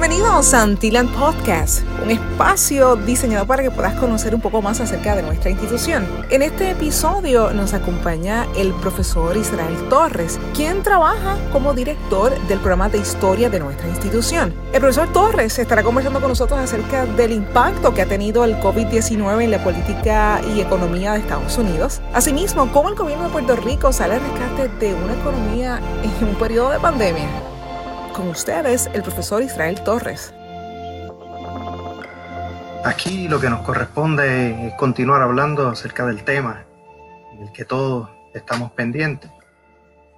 Bienvenidos a Antiland Podcast, un espacio diseñado para que puedas conocer un poco más acerca de nuestra institución. En este episodio nos acompaña el profesor Israel Torres, quien trabaja como director del programa de historia de nuestra institución. El profesor Torres estará conversando con nosotros acerca del impacto que ha tenido el COVID-19 en la política y economía de Estados Unidos. Asimismo, cómo el gobierno de Puerto Rico sale al rescate de una economía en un periodo de pandemia con ustedes el profesor Israel Torres. Aquí lo que nos corresponde es continuar hablando acerca del tema del que todos estamos pendientes.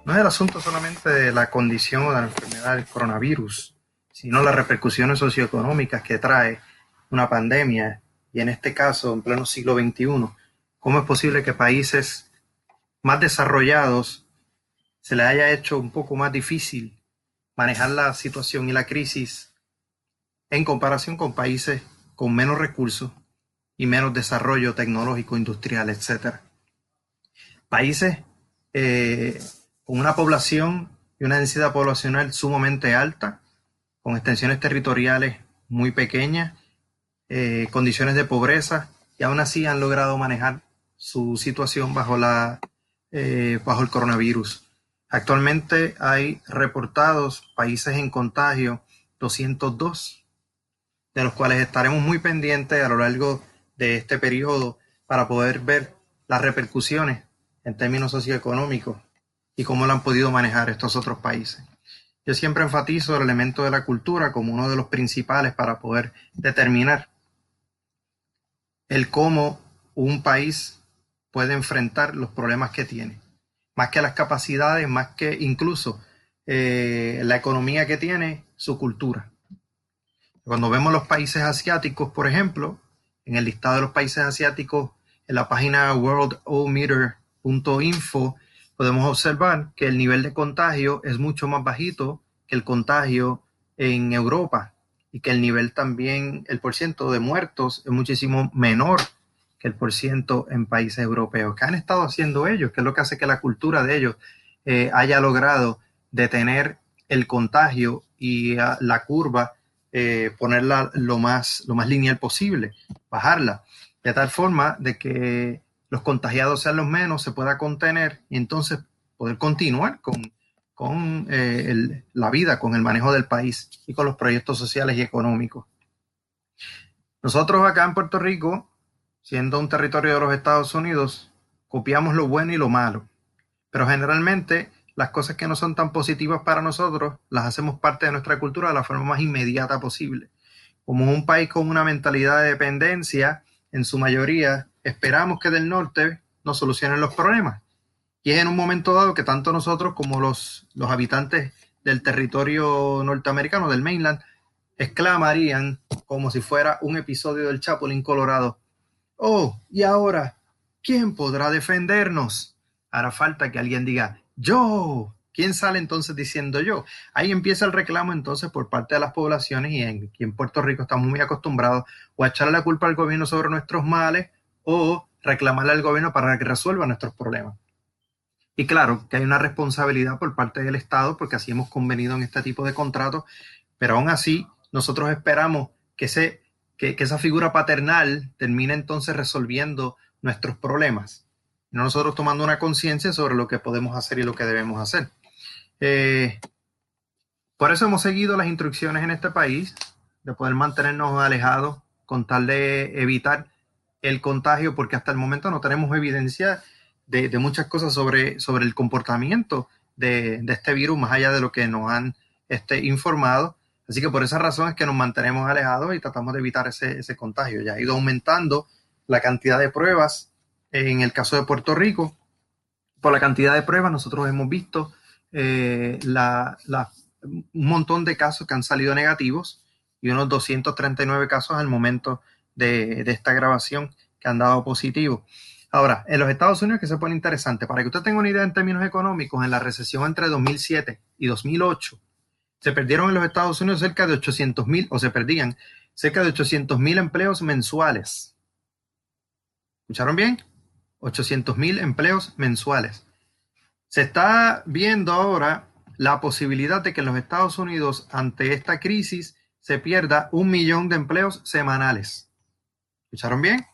No es el asunto solamente de la condición o de la enfermedad del coronavirus, sino las repercusiones socioeconómicas que trae una pandemia y en este caso en pleno siglo XXI, cómo es posible que países más desarrollados se les haya hecho un poco más difícil manejar la situación y la crisis en comparación con países con menos recursos y menos desarrollo tecnológico, industrial, etc. Países eh, con una población y una densidad poblacional sumamente alta, con extensiones territoriales muy pequeñas, eh, condiciones de pobreza, y aún así han logrado manejar su situación bajo, la, eh, bajo el coronavirus. Actualmente hay reportados países en contagio 202, de los cuales estaremos muy pendientes a lo largo de este periodo para poder ver las repercusiones en términos socioeconómicos y cómo lo han podido manejar estos otros países. Yo siempre enfatizo el elemento de la cultura como uno de los principales para poder determinar el cómo un país puede enfrentar los problemas que tiene más que las capacidades, más que incluso eh, la economía que tiene, su cultura. Cuando vemos los países asiáticos, por ejemplo, en el listado de los países asiáticos, en la página worldometer.info, podemos observar que el nivel de contagio es mucho más bajito que el contagio en Europa y que el nivel también, el porciento de muertos es muchísimo menor que el por ciento en países europeos. ¿Qué han estado haciendo ellos? ¿Qué es lo que hace que la cultura de ellos eh, haya logrado detener el contagio y ah, la curva, eh, ponerla lo más, lo más lineal posible, bajarla, de tal forma de que los contagiados sean los menos, se pueda contener y entonces poder continuar con, con eh, la vida, con el manejo del país y con los proyectos sociales y económicos. Nosotros acá en Puerto Rico siendo un territorio de los Estados Unidos, copiamos lo bueno y lo malo. Pero generalmente las cosas que no son tan positivas para nosotros las hacemos parte de nuestra cultura de la forma más inmediata posible. Como un país con una mentalidad de dependencia, en su mayoría esperamos que del norte nos solucionen los problemas. Y es en un momento dado que tanto nosotros como los, los habitantes del territorio norteamericano, del mainland, exclamarían como si fuera un episodio del Chapulín Colorado Oh, y ahora, ¿quién podrá defendernos? Hará falta que alguien diga, yo. ¿Quién sale entonces diciendo yo? Ahí empieza el reclamo entonces por parte de las poblaciones y en, en Puerto Rico estamos muy acostumbrados o a echarle la culpa al gobierno sobre nuestros males o reclamarle al gobierno para que resuelva nuestros problemas. Y claro que hay una responsabilidad por parte del Estado porque así hemos convenido en este tipo de contratos, pero aún así nosotros esperamos que se que, esa figura paternal termine entonces resolviendo nuestros problemas, no nosotros tomando una conciencia sobre lo que podemos hacer y lo que debemos hacer. Eh, por eso hemos seguido las instrucciones en este país de poder mantenernos alejados con tal de evitar el contagio, porque hasta el momento no tenemos evidencia de, muchas cosas sobre, sobre el comportamiento de, este virus, más allá de lo que nos han este, informado. Así que por esa razón es que nos mantenemos alejados y tratamos de evitar ese, contagio. Ya ha ido aumentando la cantidad de pruebas en el caso de Puerto Rico. Por la cantidad de pruebas nosotros hemos visto eh, un montón de casos que han salido negativos y unos 239 casos al momento de, de esta grabación que han dado positivo. Ahora, en los Estados Unidos, que se pone interesante, para que usted tenga una idea en términos económicos, en la recesión entre 2007 y 2008, se perdieron en los Estados Unidos cerca de 800 mil, o se perdían cerca de 800 mil empleos mensuales. ¿Escucharon bien? 800 mil empleos mensuales. Se está viendo ahora la posibilidad de que en los Estados Unidos, ante esta crisis, se pierda un millón de empleos semanales. ¿Escucharon bien?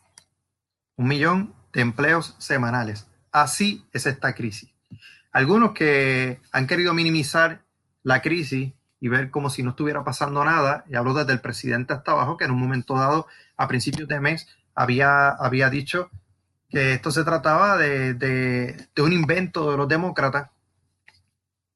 Un millón de empleos semanales. Así es esta crisis. Algunos que han querido minimizar la crisis y ver como si no estuviera pasando nada, y hablo desde el presidente hasta abajo, que en un momento dado, a principios de mes, había, había dicho que esto se trataba de, de, un invento de los demócratas.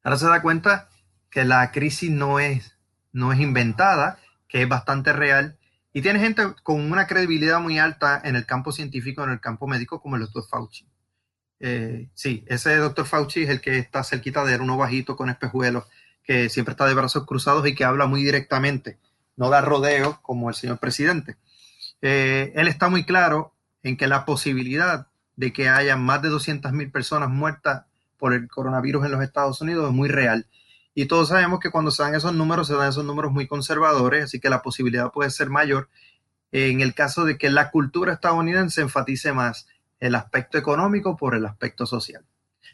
Ahora se da cuenta que la crisis no es, no es inventada, que es bastante real, y tiene gente con una credibilidad muy alta en el campo científico, en el campo médico, como el doctor Fauci. Eh, sí, ese doctor Fauci es el que está cerquita de él, uno bajito con espejuelos, que siempre está de brazos cruzados y que habla muy directamente, no da rodeos como el señor presidente. Eh, él está muy claro en que la posibilidad de que haya más de 200.000 personas muertas por el coronavirus en los Estados Unidos es muy real. Y todos sabemos que cuando se dan esos números, se dan esos números muy conservadores, así que la posibilidad puede ser mayor en el caso de que la cultura estadounidense enfatice más el aspecto económico por el aspecto social.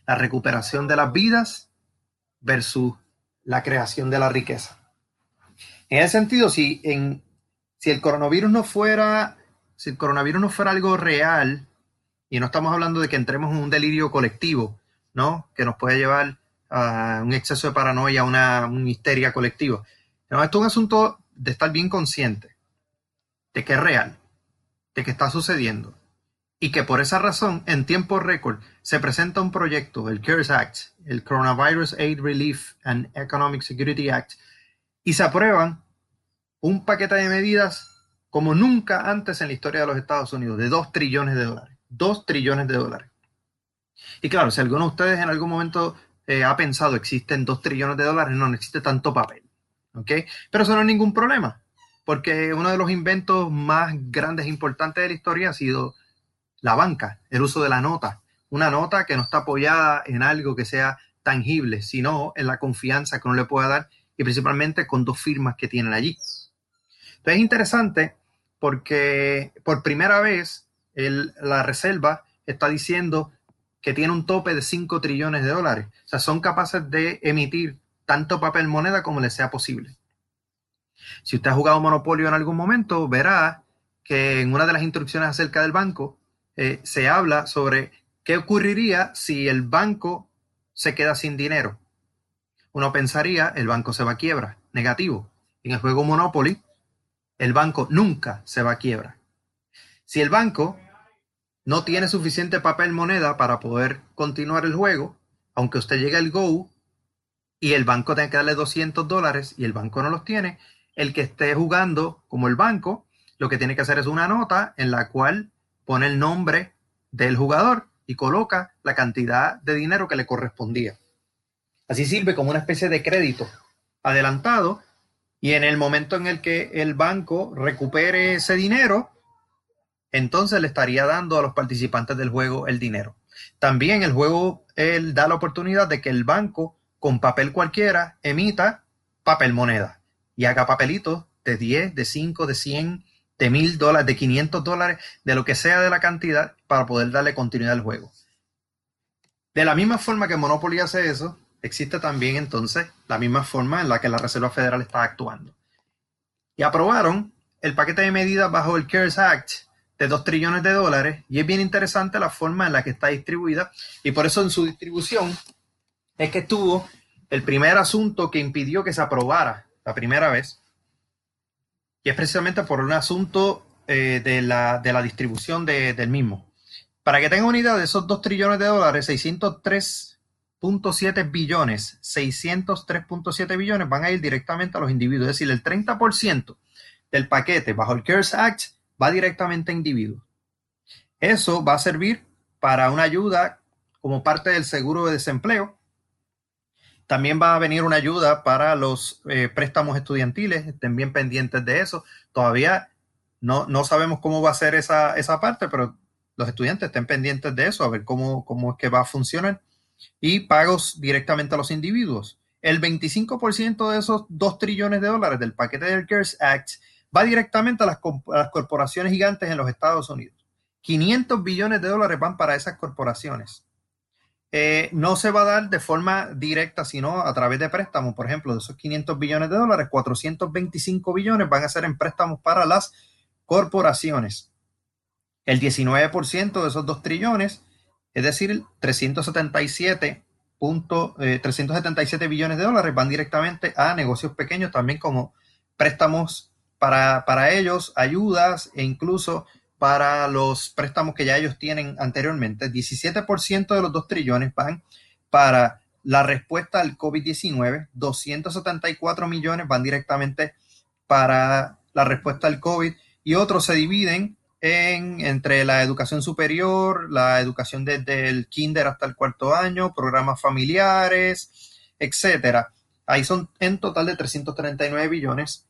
La recuperación de las vidas versus la creación de la riqueza. En ese sentido, si, en, si el coronavirus no fuera, si el coronavirus no fuera algo real, y no estamos hablando de que entremos en un delirio colectivo, ¿no? Que nos puede llevar a un exceso de paranoia, una, una histeria colectiva. No, esto es un asunto de estar bien consciente de que es real, de que está sucediendo, y que por esa razón, en tiempo récord, se presenta un proyecto, el CARES Act, el Coronavirus Aid Relief and Economic Security Act, y se aprueban un paquete de medidas como nunca antes en la historia de los Estados Unidos, de 2 trillones de dólares. 2 trillones de dólares. Y claro, si alguno de ustedes en algún momento eh, ha pensado existen 2 trillones de dólares, no, no existe tanto papel. ¿ok? Pero eso no es ningún problema, porque uno de los inventos más grandes e importantes de la historia ha sido la banca, el uso de la nota. Una nota que no está apoyada en algo que sea tangible, sino en la confianza que uno le pueda dar y principalmente con dos firmas que tienen allí. Entonces es interesante porque por primera vez la Reserva está diciendo que tiene un tope de 5 trillones de dólares. O sea, son capaces de emitir tanto papel moneda como les sea posible. Si usted ha jugado Monopolio en algún momento, verá que en una de las instrucciones acerca del banco eh, se habla sobre qué ocurriría si el banco se queda sin dinero. Uno pensaría, el banco se va a quiebra. Negativo. En el juego Monopoly, el banco nunca se va a quiebra. Si el banco no tiene suficiente papel moneda para poder continuar el juego, aunque usted llegue al Go y el banco tenga que darle 200 dólares y el banco no los tiene, el que esté jugando como el banco, lo que tiene que hacer es una nota en la cual pone el nombre del jugador y coloca la cantidad de dinero que le correspondía. Así sirve como una especie de crédito adelantado y en el momento en el que el banco recupere ese dinero, entonces le estaría dando a los participantes del juego el dinero. También el juego él da la oportunidad de que el banco con papel cualquiera emita papel moneda y haga papelitos de 10, de 5, de 100, de mil dólares, de 500 dólares, de lo que sea de la cantidad para poder darle continuidad al juego. De la misma forma que Monopoly hace eso, existe también entonces la misma forma en la que la Reserva Federal está actuando. Y aprobaron el paquete de medidas bajo el CARES Act de 2 trillones de dólares y es bien interesante la forma en la que está distribuida y por eso en su distribución es que tuvo el primer asunto que impidió que se aprobara la primera vez y es precisamente por un asunto eh, de, la, distribución del mismo. Para que tengan una idea de esos 2 trillones de dólares, 603.7 billones, 603.7 billones van a ir directamente a los individuos, es decir, el 30% del paquete bajo el CARES Act va directamente a individuos. Eso va a servir para una ayuda como parte del seguro de desempleo, también va a venir una ayuda para los eh, préstamos estudiantiles, estén bien pendientes de eso. Todavía no, no sabemos cómo va a ser esa, esa, parte, pero los estudiantes estén pendientes de eso, a ver cómo, cómo es que va a funcionar. Y pagos directamente a los individuos. El 25% de esos 2 trillones de dólares del paquete del CARES Act va directamente a las, a las corporaciones gigantes en los Estados Unidos. 500 billones de dólares van para esas corporaciones. Eh, no se va a dar de forma directa, sino a través de préstamos. Por ejemplo, de esos 500 billones de dólares, 425 billones van a ser en préstamos para las corporaciones. El 19% de esos 2 trillones, es decir, 377, 377 eh, billones de dólares van directamente a negocios pequeños, también como préstamos para, para ellos, ayudas e incluso para los préstamos que ya ellos tienen anteriormente. 17% de los 2 trillones van para la respuesta al COVID-19, 274 millones van directamente para la respuesta al COVID y otros se dividen en, entre la educación superior, la educación desde el kinder hasta el cuarto año, programas familiares, etcétera. Ahí son en total de 339 billones.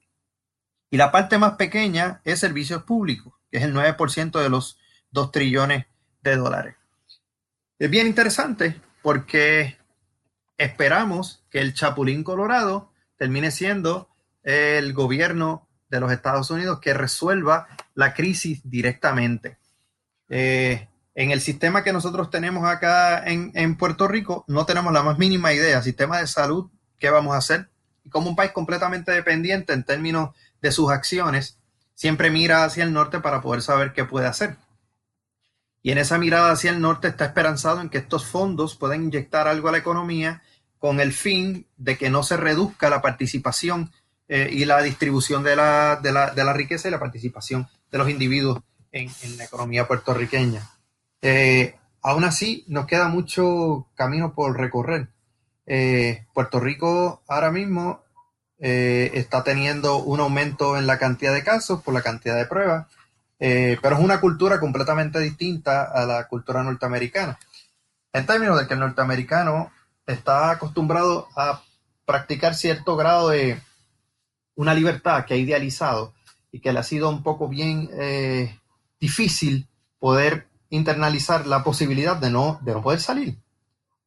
Y la parte más pequeña es servicios públicos que es el 9% de los 2 trillones de dólares. Es bien interesante porque esperamos que el Chapulín Colorado termine siendo el gobierno de los Estados Unidos que resuelva la crisis directamente. Eh, en el sistema que nosotros tenemos acá en, en, Puerto Rico, no tenemos la más mínima idea, sistema de salud, qué vamos a hacer. Y como un país completamente dependiente en términos de sus acciones, siempre mira hacia el norte para poder saber qué puede hacer. Y en esa mirada hacia el norte está esperanzado en que estos fondos puedan inyectar algo a la economía con el fin de que no se reduzca la participación eh, y la distribución de la, de, la, de la, riqueza y la participación de los individuos en, la economía puertorriqueña. Eh, aún así, nos queda mucho camino por recorrer. Eh, Puerto Rico ahora mismo eh, está teniendo un aumento en la cantidad de casos por la cantidad de pruebas, eh, pero es una cultura completamente distinta a la cultura norteamericana. En términos de que el norteamericano está acostumbrado a practicar cierto grado de una libertad que ha idealizado y que le ha sido un poco bien eh, difícil poder internalizar la posibilidad de no, de no poder salir.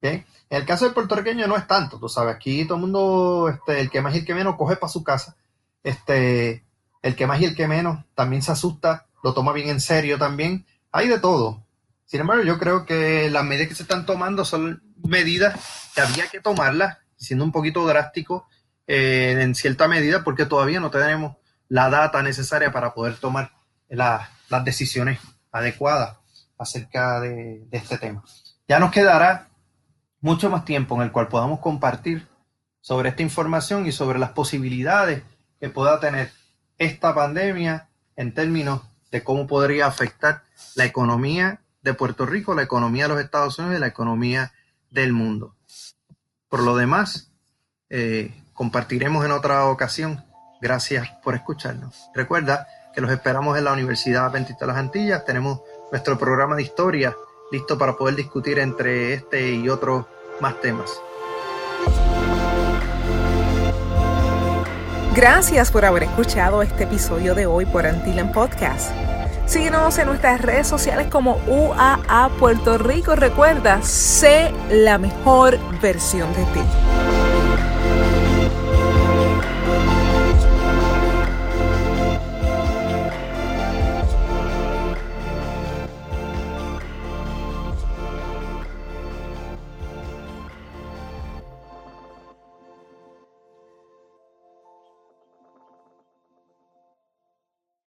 En el caso del puertorriqueño no es tanto, tú sabes, aquí todo el mundo, este, el que más y el que menos coge para su casa, este, el que más y el que menos también se asusta, lo toma bien en serio también, hay de todo. Sin embargo, yo creo que las medidas que se están tomando son medidas que había que tomarlas, siendo un poquito drástico eh, en cierta medida, porque todavía no tenemos la data necesaria para poder tomar las decisiones adecuadas acerca de este tema. Ya nos quedará mucho más tiempo en el cual podamos compartir sobre esta información y sobre las posibilidades que pueda tener esta pandemia en términos de cómo podría afectar la economía de Puerto Rico, la economía de los Estados Unidos y la economía del mundo. Por lo demás, eh, compartiremos en otra ocasión. Gracias por escucharnos. Recuerda que los esperamos en la Universidad Adventista de las Antillas. Tenemos nuestro programa de historia listo para poder discutir entre este y otros más temas. Gracias por haber escuchado este episodio de hoy por Antillan Podcast. Síguenos en nuestras redes sociales como UAA Puerto Rico. Recuerda, sé la mejor versión de ti.